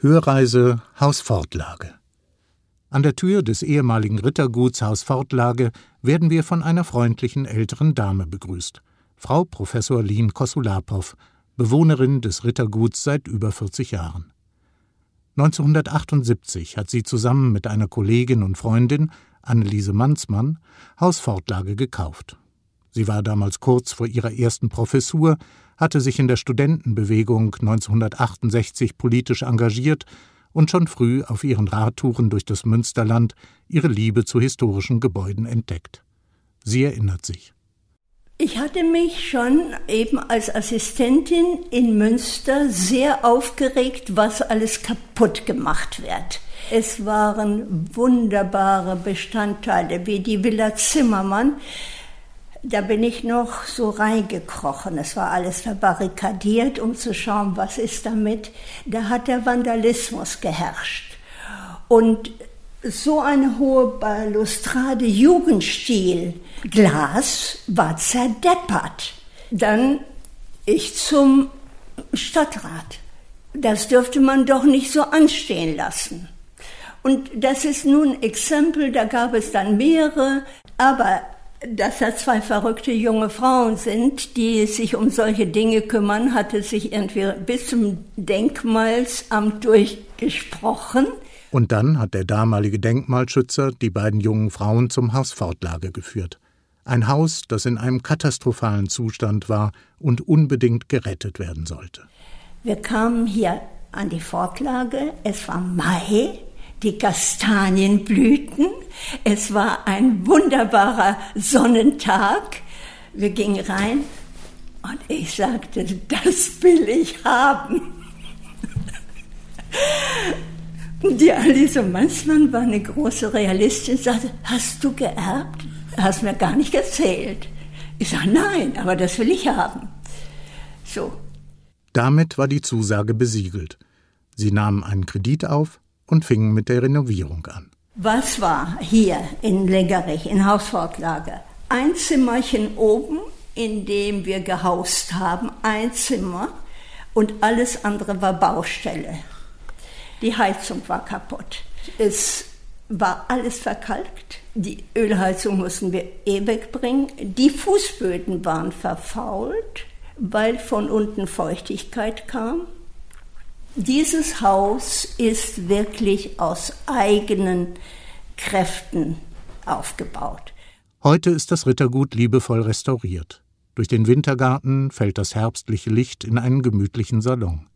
Hörreise Haus Fortlage. An der Tür des ehemaligen Ritterguts Haus Fortlage werden wir von einer freundlichen älteren Dame begrüßt. Frau Professor Lien Kosulapow, Bewohnerin des Ritterguts seit über 40 Jahren. 1978 hat sie zusammen mit einer Kollegin und Freundin, Anneliese Manzmann, Haus Fortlage gekauft. Sie war damals kurz vor ihrer ersten Professur, hatte sich in der Studentenbewegung 1968 politisch engagiert und schon früh auf ihren Radtouren durch das Münsterland ihre Liebe zu historischen Gebäuden entdeckt. Sie erinnert sich. Ich hatte mich schon eben als Assistentin in Münster sehr aufgeregt, was alles kaputt gemacht wird. Es waren wunderbare Bestandteile wie die Villa Zimmermann. Da bin ich noch so reingekrochen. Es war alles verbarrikadiert, um zu schauen, was ist damit. Da hat der Vandalismus geherrscht. Und so eine hohe Balustrade Jugendstil Glas war zerdeppert. Dann ich zum Stadtrat. Das dürfte man doch nicht so anstehen lassen. Und das ist nun ein Exempel, da gab es dann mehrere, aber dass da zwei verrückte junge Frauen sind, die sich um solche Dinge kümmern, hatte sich irgendwie bis zum Denkmalsamt durchgesprochen. Und dann hat der damalige Denkmalschützer die beiden jungen Frauen zum Haus Fortlage geführt. Ein Haus, das in einem katastrophalen Zustand war und unbedingt gerettet werden sollte. Wir kamen hier an die Fortlage. Es war Mai, die Kastanien blühten. Es war ein wunderbarer Sonnentag. Wir gingen rein und ich sagte, das will ich haben. Die Alice Mannsmann war eine große Realistin, sagte, hast du geerbt? Hast mir gar nicht erzählt. Ich sage, nein, aber das will ich haben. So. Damit war die Zusage besiegelt. Sie nahmen einen Kredit auf und fingen mit der Renovierung an. Was war hier in Leggerich, in Hausfortlage? Ein Zimmerchen oben, in dem wir gehaust haben, ein Zimmer und alles andere war Baustelle. Die Heizung war kaputt. Es war alles verkalkt. Die Ölheizung mussten wir eh wegbringen. Die Fußböden waren verfault, weil von unten Feuchtigkeit kam. Dieses Haus ist wirklich aus eigenen Kräften aufgebaut. Heute ist das Rittergut liebevoll restauriert. Durch den Wintergarten fällt das herbstliche Licht in einen gemütlichen Salon.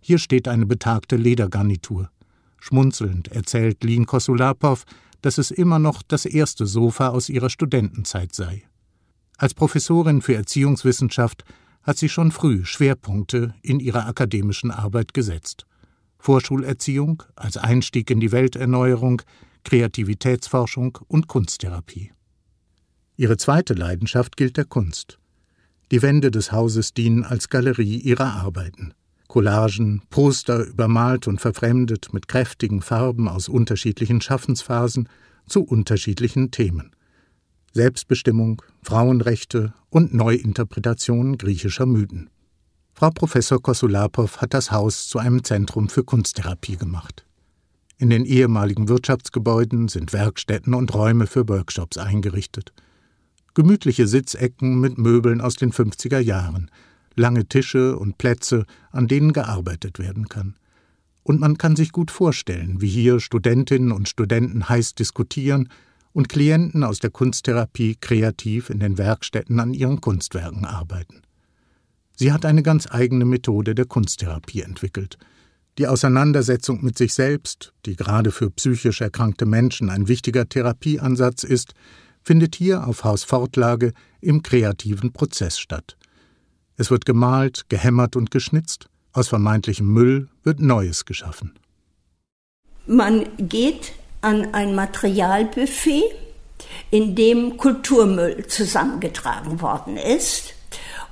Hier steht eine betagte Ledergarnitur. Schmunzelnd erzählt Lin Kosulapow, dass es immer noch das erste Sofa aus ihrer Studentenzeit sei. Als Professorin für Erziehungswissenschaft hat sie schon früh Schwerpunkte in ihrer akademischen Arbeit gesetzt. Vorschulerziehung als Einstieg in die Welterneuerung, Kreativitätsforschung und Kunsttherapie. Ihre zweite Leidenschaft gilt der Kunst. Die Wände des Hauses dienen als Galerie ihrer Arbeiten. Collagen, Poster übermalt und verfremdet mit kräftigen Farben aus unterschiedlichen Schaffensphasen zu unterschiedlichen Themen. Selbstbestimmung, Frauenrechte und Neuinterpretationen griechischer Mythen. Frau Professor Kosulapow hat das Haus zu einem Zentrum für Kunsttherapie gemacht. In den ehemaligen Wirtschaftsgebäuden sind Werkstätten und Räume für Workshops eingerichtet. Gemütliche Sitzecken mit Möbeln aus den 50er Jahren – lange Tische und Plätze, an denen gearbeitet werden kann. Und man kann sich gut vorstellen, wie hier Studentinnen und Studenten heiß diskutieren und Klienten aus der Kunsttherapie kreativ in den Werkstätten an ihren Kunstwerken arbeiten. Sie hat eine ganz eigene Methode der Kunsttherapie entwickelt. Die Auseinandersetzung mit sich selbst, die gerade für psychisch erkrankte Menschen ein wichtiger Therapieansatz ist, findet hier auf Haus Fortlage im kreativen Prozess statt. Es wird gemalt, gehämmert und geschnitzt. Aus vermeintlichem Müll wird Neues geschaffen. Man geht an ein Materialbuffet, in dem Kulturmüll zusammengetragen worden ist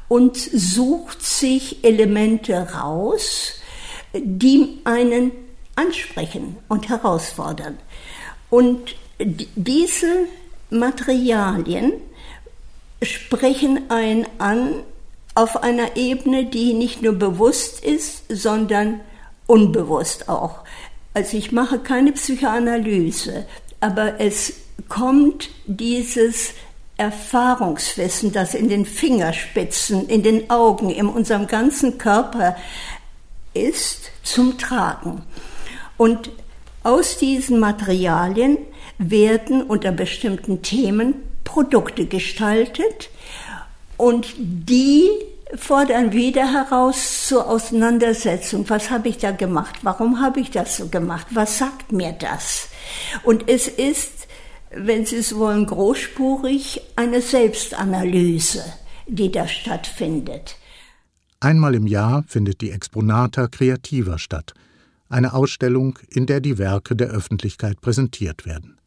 und sucht sich Elemente raus, die einen ansprechen und herausfordern. Und diese Materialien sprechen einen an auf einer Ebene, die nicht nur bewusst ist, sondern unbewusst auch. Also ich mache keine Psychoanalyse, aber es kommt dieses Erfahrungswissen, das in den Fingerspitzen, in den Augen, in unserem ganzen Körper ist, zum Tragen. Und aus diesen Materialien werden unter bestimmten Themen Produkte gestaltet und die fordern wieder heraus zur Auseinandersetzung. Was habe ich da gemacht? Warum habe ich das so gemacht? Was sagt mir das? Und es ist, wenn Sie es wollen, großspurig eine Selbstanalyse, die da stattfindet. Einmal im Jahr findet die Exponata Creativa statt, eine Ausstellung, in der die Werke der Öffentlichkeit präsentiert werden.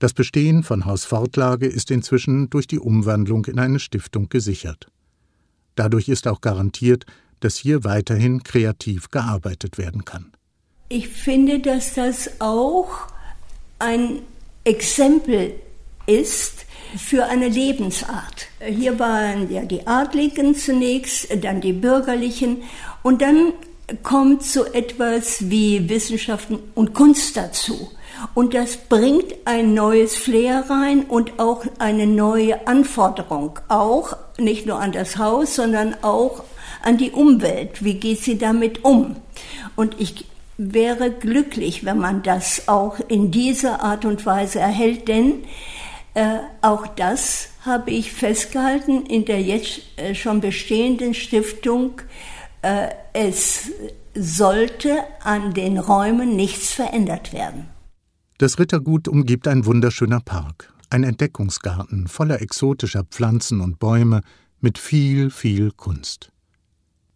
Das Bestehen von Haus Fortlage ist inzwischen durch die Umwandlung in eine Stiftung gesichert. Dadurch ist auch garantiert, dass hier weiterhin kreativ gearbeitet werden kann. Ich finde, dass das auch ein Exempel ist für eine Lebensart. Hier waren ja die Adligen zunächst, dann die Bürgerlichen und dann kommt so etwas wie Wissenschaften und Kunst dazu. Und das bringt ein neues Flair rein und auch eine neue Anforderung. Auch nicht nur an das Haus, sondern auch an die Umwelt. Wie geht sie damit um? Und ich wäre glücklich, wenn man das auch in dieser Art und Weise erhält, denn äh, auch das habe ich festgehalten in der jetzt äh, schon bestehenden Stiftung. Äh, es sollte an den Räumen nichts verändert werden. Das Rittergut umgibt ein wunderschöner Park, ein Entdeckungsgarten voller exotischer Pflanzen und Bäume mit viel, viel Kunst.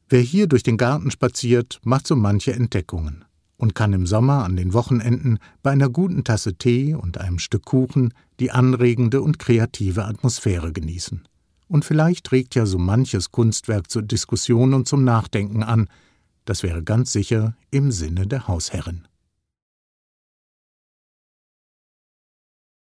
Wer hier durch den Garten spaziert, macht so manche Entdeckungen und kann im Sommer an den Wochenenden bei einer guten Tasse Tee und einem Stück Kuchen die anregende und kreative Atmosphäre genießen. Und vielleicht regt ja so manches Kunstwerk zur Diskussion und zum Nachdenken an, das wäre ganz sicher im Sinne der Hausherrin.